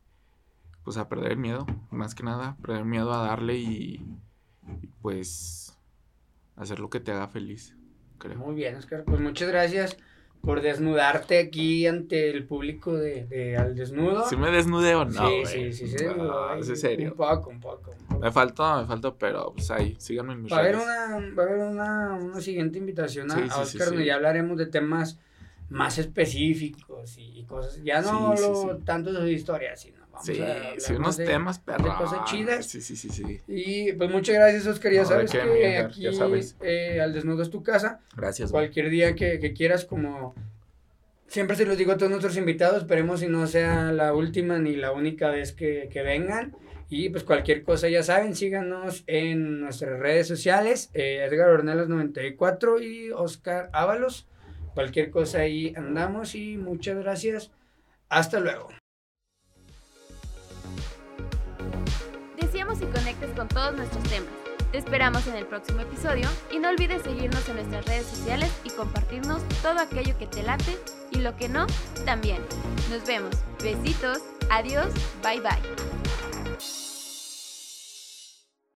pues a perder el miedo, más que nada, perder el miedo a darle y, y, pues hacer lo que te haga feliz, creo. Muy bien, Oscar. Pues muchas gracias por desnudarte aquí ante el público de, de Al Desnudo. ¿Sí me desnudé o no? sí, güey? sí, sí, sí, No, es serio. Un poco, un poco. un poco. Me faltó, me faltó, pero pues ahí, síganme en mis Va a haber redes. una, va a haber una, una siguiente invitación a, Sí, a sí, sí, Oscar sí. donde ya hablaremos de temas más específicos y, y cosas. Ya no Sí, sí, lo, sí. tanto de historia, sino vamos Sí, a sí, unos de- temas, pero. cosas chidas. Sí, sí, sí, sí. Y pues muchas gracias, Oscar. Ya No, de sabes que aquí ya sabes. eh, Al Desnudo es tu casa. Gracias, güey. Cualquier día que, que quieras, como siempre se los digo a todos nuestros invitados, esperemos si no sea la última ni la única vez que, que vengan. Y pues cualquier cosa ya saben, síganos en nuestras redes sociales, eh, Edgar Ornelas 94 y Oscar Ábalos. Cualquier cosa ahí andamos y muchas gracias. Hasta luego. Deseamos y conectes con todos nuestros temas. Te esperamos en el próximo episodio y no olvides seguirnos en nuestras redes sociales y compartirnos todo aquello que te late y lo que no, también. Nos vemos. Besitos. Adiós. Bye bye.